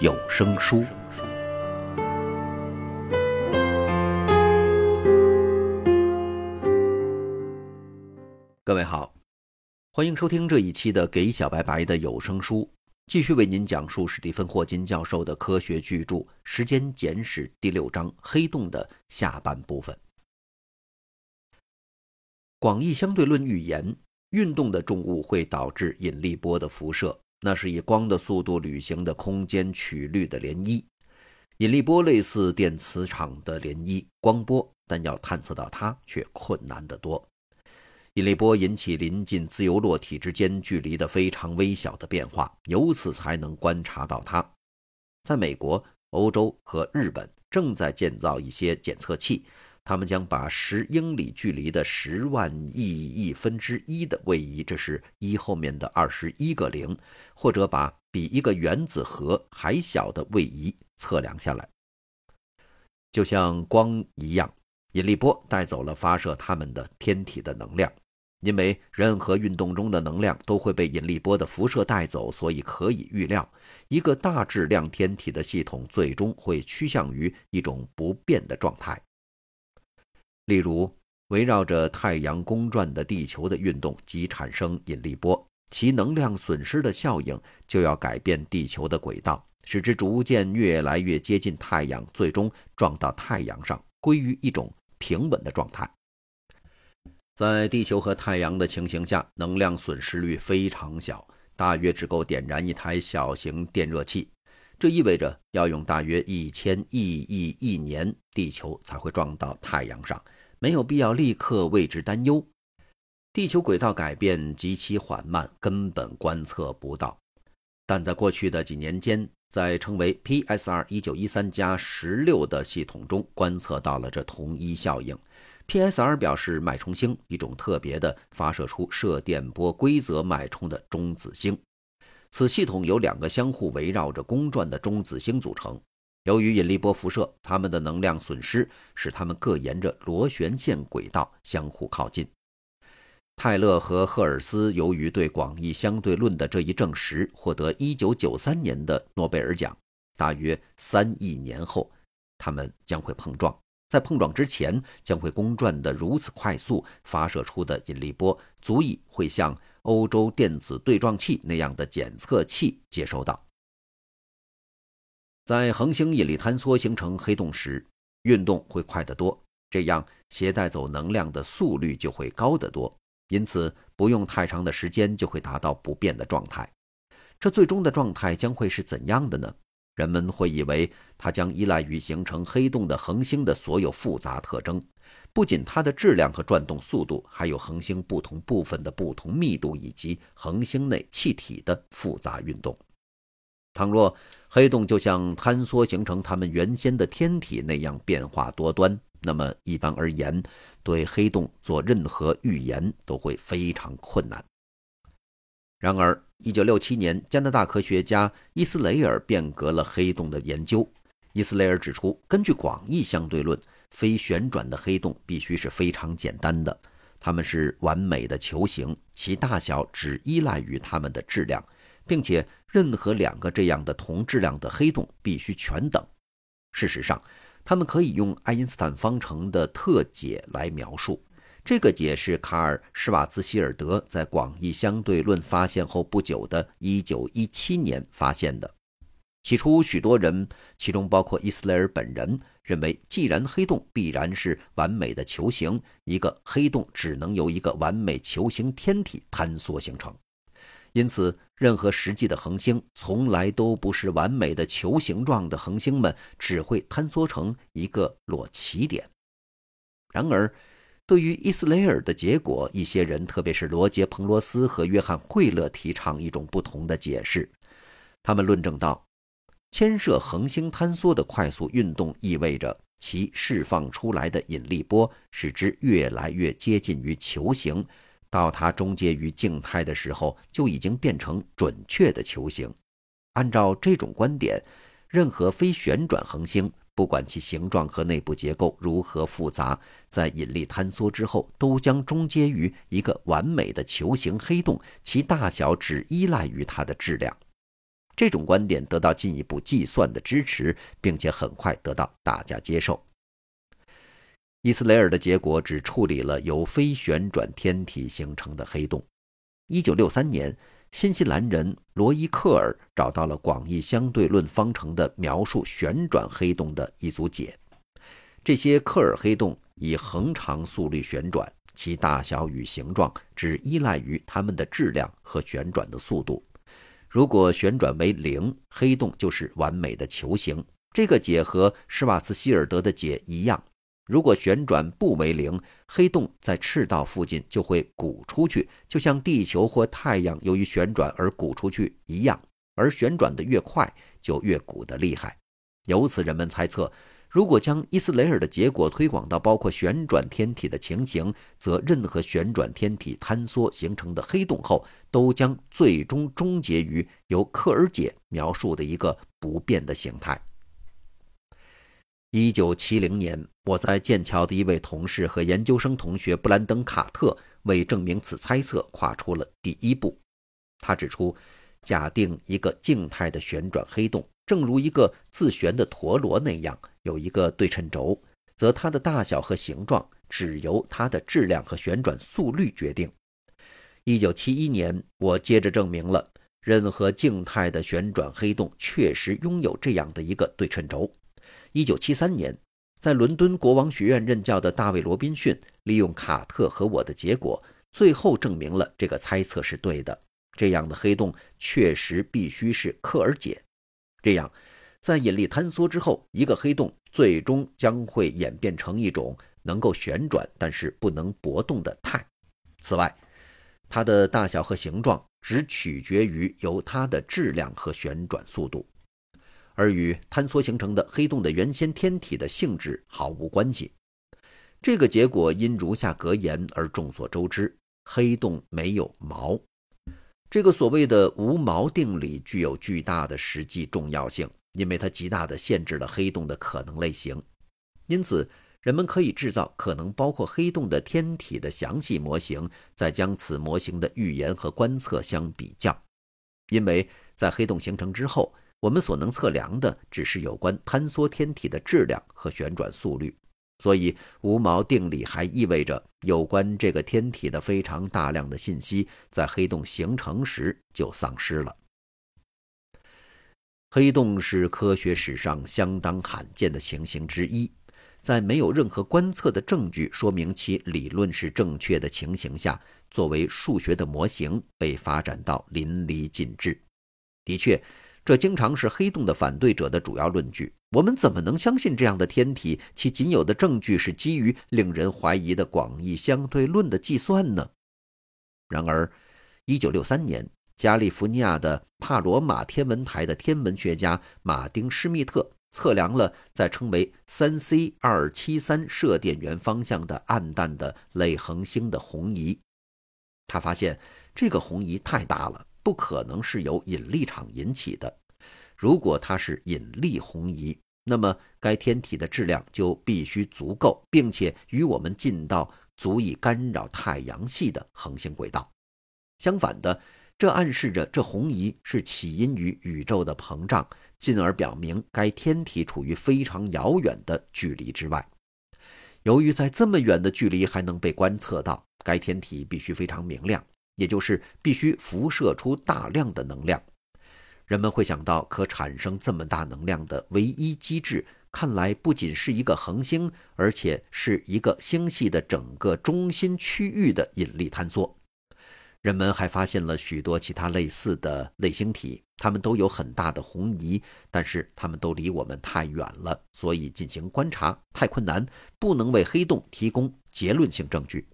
有声书。各位好，欢迎收听这一期的给小白白的有声书，继续为您讲述史蒂芬·霍金教授的科学巨著《时间简史》第六章“黑洞”的下半部分。广义相对论预言。运动的重物会导致引力波的辐射，那是以光的速度旅行的空间曲率的涟漪。引力波类似电磁场的涟漪光波，但要探测到它却困难得多。引力波引起临近自由落体之间距离的非常微小的变化，由此才能观察到它。在美国、欧洲和日本正在建造一些检测器。他们将把十英里距离的十万亿亿分之一的位移，这是一后面的二十一个零，或者把比一个原子核还小的位移测量下来。就像光一样，引力波带走了发射它们的天体的能量。因为任何运动中的能量都会被引力波的辐射带走，所以可以预料，一个大质量天体的系统最终会趋向于一种不变的状态。例如，围绕着太阳公转的地球的运动即产生引力波，其能量损失的效应就要改变地球的轨道，使之逐渐越来越接近太阳，最终撞到太阳上，归于一种平稳的状态。在地球和太阳的情形下，能量损失率非常小，大约只够点燃一台小型电热器。这意味着要用大约一千亿亿亿年，地球才会撞到太阳上。没有必要立刻为之担忧。地球轨道改变极其缓慢，根本观测不到。但在过去的几年间，在称为 PSR 一九一三加十六的系统中，观测到了这同一效应。PSR 表示脉冲星，一种特别的发射出射电波规则脉冲的中子星。此系统由两个相互围绕着公转的中子星组成。由于引力波辐射，它们的能量损失使它们各沿着螺旋线轨道相互靠近。泰勒和赫尔斯由于对广义相对论的这一证实，获得1993年的诺贝尔奖。大约三亿年后，它们将会碰撞，在碰撞之前将会公转得如此快速，发射出的引力波足以会像欧洲电子对撞器那样的检测器接收到。在恒星引力坍缩形成黑洞时，运动会快得多，这样携带走能量的速率就会高得多，因此不用太长的时间就会达到不变的状态。这最终的状态将会是怎样的呢？人们会以为它将依赖于形成黑洞的恒星的所有复杂特征，不仅它的质量和转动速度，还有恒星不同部分的不同密度以及恒星内气体的复杂运动。倘若黑洞就像坍缩形成它们原先的天体那样变化多端，那么一般而言，对黑洞做任何预言都会非常困难。然而，1967年，加拿大科学家伊斯雷尔变革了黑洞的研究。伊斯雷尔指出，根据广义相对论，非旋转的黑洞必须是非常简单的，它们是完美的球形，其大小只依赖于它们的质量。并且，任何两个这样的同质量的黑洞必须全等。事实上，它们可以用爱因斯坦方程的特解来描述。这个解是卡尔·施瓦兹希尔德在广义相对论发现后不久的1917年发现的。起初，许多人，其中包括伊斯雷尔本人，认为，既然黑洞必然是完美的球形，一个黑洞只能由一个完美球形天体坍缩形成。因此，任何实际的恒星从来都不是完美的球形状的恒星们只会坍缩成一个裸起点。然而，对于伊斯雷尔的结果，一些人，特别是罗杰·彭罗斯和约翰·惠勒，提倡一种不同的解释。他们论证道，牵涉恒星坍缩的快速运动意味着其释放出来的引力波使之越来越接近于球形，到它终结于静态的时候，就已经变成准确的球形。按照这种观点，任何非旋转恒星，不管其形状和内部结构如何复杂，在引力坍缩之后，都将终结于一个完美的球形黑洞，其大小只依赖于它的质量。这种观点得到进一步计算的支持，并且很快得到大家接受。伊斯雷尔的结果只处理了由非旋转天体形成的黑洞。一九六三年，新西兰人罗伊·克尔找到了广义相对论方程的描述旋转黑洞的一组解。这些克尔黑洞以恒常速率旋转，其大小与形状只依赖于它们的质量和旋转的速度。如果旋转为零，黑洞就是完美的球形。这个解和施瓦茨希尔德的解一样。如果旋转不为零，黑洞在赤道附近就会鼓出去，就像地球或太阳由于旋转而鼓出去一样。而旋转的越快，就越鼓得厉害。由此，人们猜测。如果将伊斯雷尔的结果推广到包括旋转天体的情形，则任何旋转天体坍缩形成的黑洞后，都将最终终结于由克尔解描述的一个不变的形态。一九七零年，我在剑桥的一位同事和研究生同学布兰登·卡特为证明此猜测跨出了第一步。他指出，假定一个静态的旋转黑洞。正如一个自旋的陀螺那样，有一个对称轴，则它的大小和形状只由它的质量和旋转速率决定。一九七一年，我接着证明了任何静态的旋转黑洞确实拥有这样的一个对称轴。一九七三年，在伦敦国王学院任教的大卫·罗宾逊利用卡特和我的结果，最后证明了这个猜测是对的。这样的黑洞确实必须是克尔解。这样，在引力坍缩之后，一个黑洞最终将会演变成一种能够旋转但是不能搏动的态。此外，它的大小和形状只取决于由它的质量和旋转速度，而与坍缩形成的黑洞的原先天体的性质毫无关系。这个结果因如下格言而众所周知：黑洞没有毛。这个所谓的无毛定理具有巨大的实际重要性，因为它极大地限制了黑洞的可能类型。因此，人们可以制造可能包括黑洞的天体的详细模型，再将此模型的预言和观测相比较。因为在黑洞形成之后，我们所能测量的只是有关坍缩天体的质量和旋转速率。所以，无毛定理还意味着有关这个天体的非常大量的信息在黑洞形成时就丧失了。黑洞是科学史上相当罕见的情形之一，在没有任何观测的证据说明其理论是正确的情形下，作为数学的模型被发展到淋漓尽致。的确。这经常是黑洞的反对者的主要论据。我们怎么能相信这样的天体？其仅有的证据是基于令人怀疑的广义相对论的计算呢？然而，1963年，加利福尼亚的帕罗马天文台的天文学家马丁·施密特测量了在称为 3C273 射电源方向的暗淡的类恒星的红移。他发现这个红移太大了。不可能是由引力场引起的。如果它是引力红移，那么该天体的质量就必须足够，并且与我们近到足以干扰太阳系的恒星轨道。相反的，这暗示着这红移是起因于宇宙的膨胀，进而表明该天体处于非常遥远的距离之外。由于在这么远的距离还能被观测到，该天体必须非常明亮。也就是必须辐射出大量的能量，人们会想到可产生这么大能量的唯一机制，看来不仅是一个恒星，而且是一个星系的整个中心区域的引力坍缩。人们还发现了许多其他类似的类星体，它们都有很大的红移，但是它们都离我们太远了，所以进行观察太困难，不能为黑洞提供结论性证据。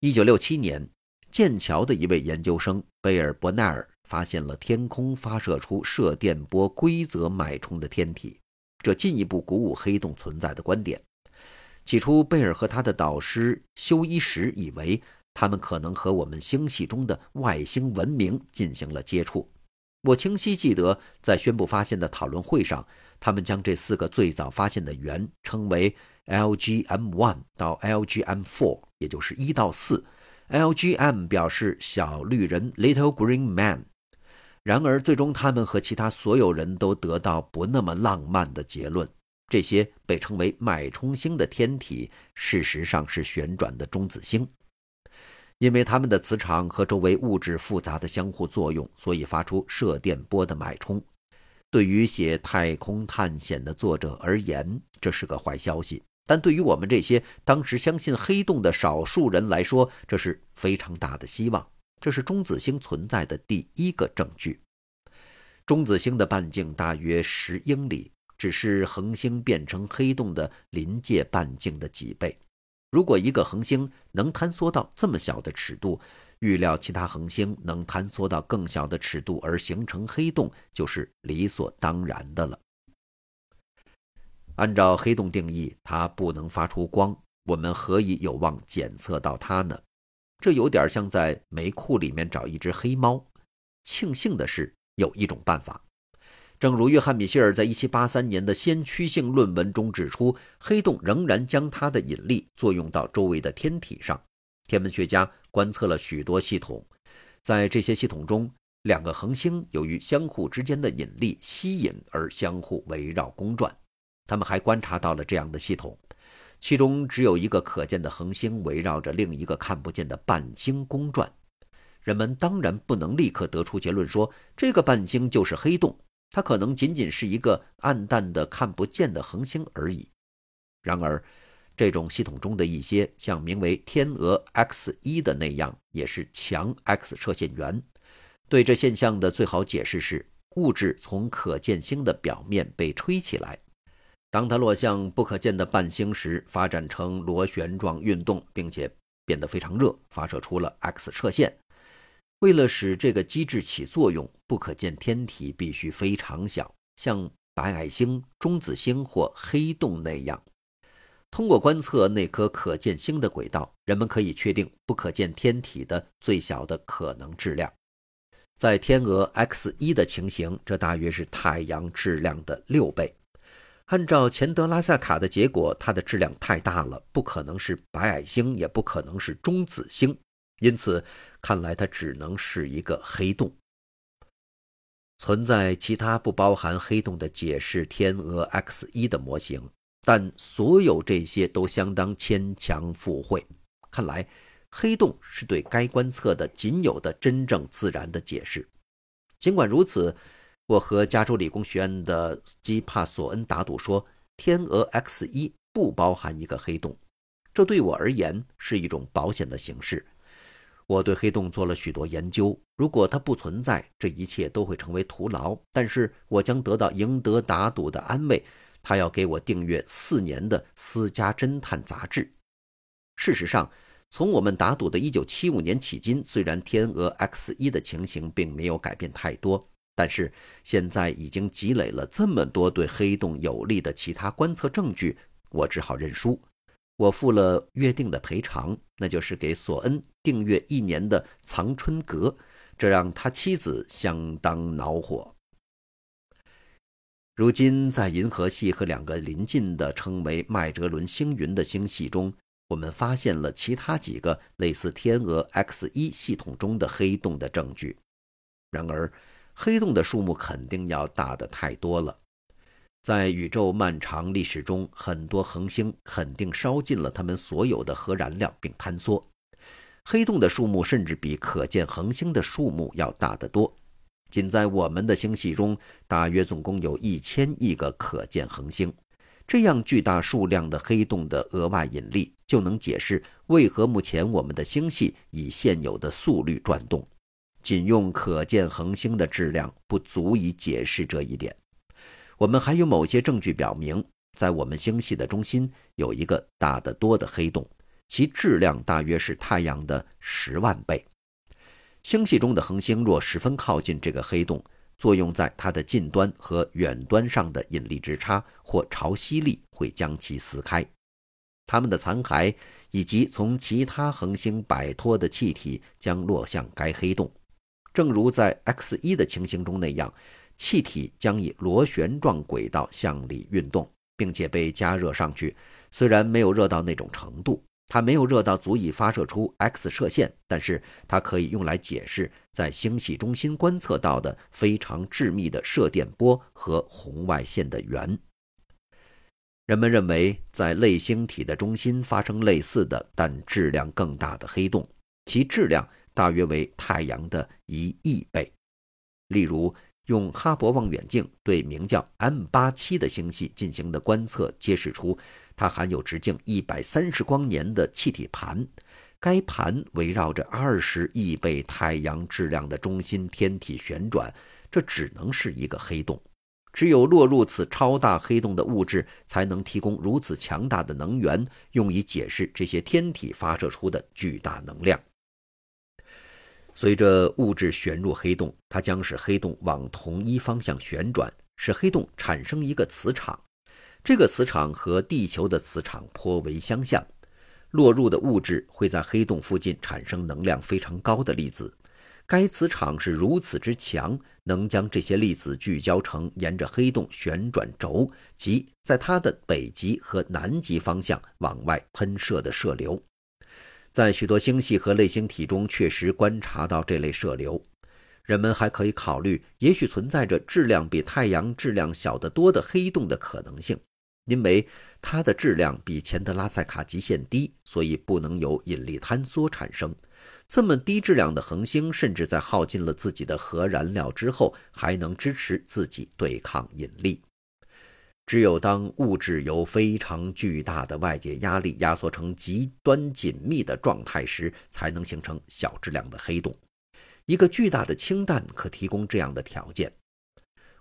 一九六七年，剑桥的一位研究生贝尔伯奈尔发现了天空发射出射电波规则脉冲的天体，这进一步鼓舞黑洞存在的观点。起初，贝尔和他的导师休伊什以为他们可能和我们星系中的外星文明进行了接触。我清晰记得，在宣布发现的讨论会上，他们将这四个最早发现的源称为 LGM1 到 LGM4，也就是一到四。LGM 表示小绿人 （Little Green Man）。然而，最终他们和其他所有人都得到不那么浪漫的结论：这些被称为脉冲星的天体，事实上是旋转的中子星。因为它们的磁场和周围物质复杂的相互作用，所以发出射电波的脉冲。对于写太空探险的作者而言，这是个坏消息；但对于我们这些当时相信黑洞的少数人来说，这是非常大的希望。这是中子星存在的第一个证据。中子星的半径大约十英里，只是恒星变成黑洞的临界半径的几倍。如果一个恒星能坍缩到这么小的尺度，预料其他恒星能坍缩到更小的尺度而形成黑洞，就是理所当然的了。按照黑洞定义，它不能发出光，我们何以有望检测到它呢？这有点像在煤库里面找一只黑猫。庆幸的是，有一种办法。正如约翰·米歇尔在1783年的先驱性论文中指出，黑洞仍然将它的引力作用到周围的天体上。天文学家观测了许多系统，在这些系统中，两个恒星由于相互之间的引力吸引而相互围绕公转。他们还观察到了这样的系统：其中只有一个可见的恒星围绕着另一个看不见的半星公转。人们当然不能立刻得出结论说这个半星就是黑洞。它可能仅仅是一个暗淡的、看不见的恒星而已。然而，这种系统中的一些，像名为天鹅 X 一的那样，也是强 X 射线源。对这现象的最好解释是，物质从可见星的表面被吹起来，当它落向不可见的半星时，发展成螺旋状运动，并且变得非常热，发射出了 X 射线。为了使这个机制起作用，不可见天体必须非常小，像白矮星、中子星或黑洞那样。通过观测那颗可见星的轨道，人们可以确定不可见天体的最小的可能质量。在天鹅 X 一的情形，这大约是太阳质量的六倍。按照钱德拉萨卡的结果，它的质量太大了，不可能是白矮星，也不可能是中子星。因此，看来它只能是一个黑洞。存在其他不包含黑洞的解释天鹅 X 一的模型，但所有这些都相当牵强附会。看来，黑洞是对该观测的仅有的真正自然的解释。尽管如此，我和加州理工学院的基帕索恩打赌说，天鹅 X 一不包含一个黑洞。这对我而言是一种保险的形式。我对黑洞做了许多研究。如果它不存在，这一切都会成为徒劳。但是我将得到赢得打赌的安慰。他要给我订阅四年的私家侦探杂志。事实上，从我们打赌的1975年起今，虽然天鹅 X 一的情形并没有改变太多，但是现在已经积累了这么多对黑洞有利的其他观测证据，我只好认输。我付了约定的赔偿，那就是给索恩订阅一年的藏春阁，这让他妻子相当恼火。如今，在银河系和两个邻近的称为麦哲伦星云的星系中，我们发现了其他几个类似天鹅 X 一系统中的黑洞的证据。然而，黑洞的数目肯定要大得太多了。在宇宙漫长历史中，很多恒星肯定烧尽了它们所有的核燃料并坍缩。黑洞的数目甚至比可见恒星的数目要大得多。仅在我们的星系中，大约总共有一千亿个可见恒星。这样巨大数量的黑洞的额外引力，就能解释为何目前我们的星系以现有的速率转动。仅用可见恒星的质量不足以解释这一点。我们还有某些证据表明，在我们星系的中心有一个大得多的黑洞，其质量大约是太阳的十万倍。星系中的恒星若十分靠近这个黑洞，作用在它的近端和远端上的引力之差或潮汐力会将其撕开。它们的残骸以及从其他恒星摆脱的气体将落向该黑洞，正如在 X 一的情形中那样，气体将以螺旋状轨道向里运动，并且被加热上去。虽然没有热到那种程度。它没有热到足以发射出 X 射线，但是它可以用来解释在星系中心观测到的非常致密的射电波和红外线的源。人们认为，在类星体的中心发生类似的但质量更大的黑洞，其质量大约为太阳的一亿倍。例如，用哈勃望远镜对名叫 M87 的星系进行的观测，揭示出。它含有直径一百三十光年的气体盘，该盘围绕着二十亿倍太阳质量的中心天体旋转，这只能是一个黑洞。只有落入此超大黑洞的物质，才能提供如此强大的能源，用以解释这些天体发射出的巨大能量。随着物质旋入黑洞，它将使黑洞往同一方向旋转，使黑洞产生一个磁场。这个磁场和地球的磁场颇为相像，落入的物质会在黑洞附近产生能量非常高的粒子。该磁场是如此之强，能将这些粒子聚焦成沿着黑洞旋转轴，即在它的北极和南极方向往外喷射的射流。在许多星系和类星体中，确实观察到这类射流。人们还可以考虑，也许存在着质量比太阳质量小得多的黑洞的可能性。因为它的质量比钱德拉塞卡极限低，所以不能由引力坍缩产生。这么低质量的恒星，甚至在耗尽了自己的核燃料之后，还能支持自己对抗引力。只有当物质由非常巨大的外界压力压缩成极端紧密的状态时，才能形成小质量的黑洞。一个巨大的氢弹可提供这样的条件。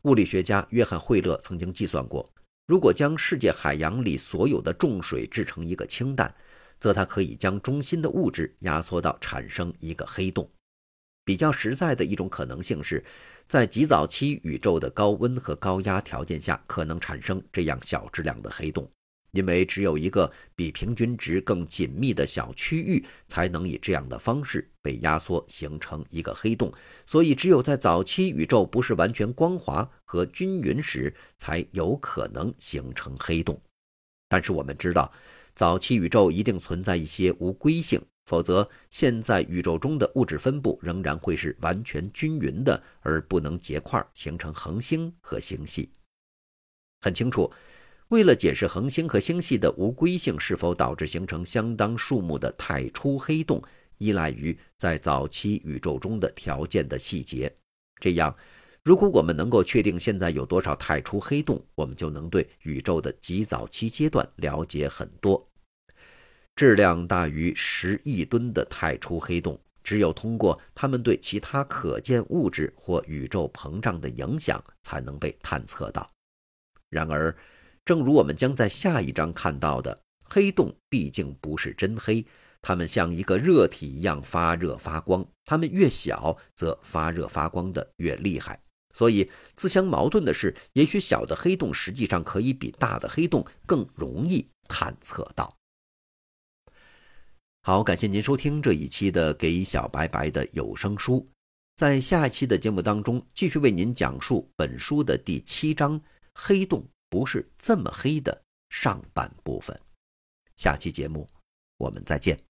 物理学家约翰惠勒曾经计算过。如果将世界海洋里所有的重水制成一个氢弹，则它可以将中心的物质压缩到产生一个黑洞。比较实在的一种可能性是，在极早期宇宙的高温和高压条件下，可能产生这样小质量的黑洞。因为只有一个比平均值更紧密的小区域，才能以这样的方式被压缩形成一个黑洞。所以，只有在早期宇宙不是完全光滑和均匀时，才有可能形成黑洞。但是，我们知道，早期宇宙一定存在一些无规性，否则现在宇宙中的物质分布仍然会是完全均匀的，而不能结块形成恒星和星系。很清楚。为了解释恒星和星系的无规性是否导致形成相当数目的太初黑洞，依赖于在早期宇宙中的条件的细节。这样，如果我们能够确定现在有多少太初黑洞，我们就能对宇宙的极早期阶段了解很多。质量大于十亿吨的太初黑洞，只有通过它们对其他可见物质或宇宙膨胀的影响，才能被探测到。然而，正如我们将在下一章看到的，黑洞毕竟不是真黑，它们像一个热体一样发热发光。它们越小，则发热发光的越厉害。所以，自相矛盾的是，也许小的黑洞实际上可以比大的黑洞更容易探测到。好，感谢您收听这一期的《给小白白的有声书》。在下一期的节目当中，继续为您讲述本书的第七章——黑洞。不是这么黑的上半部分，下期节目我们再见。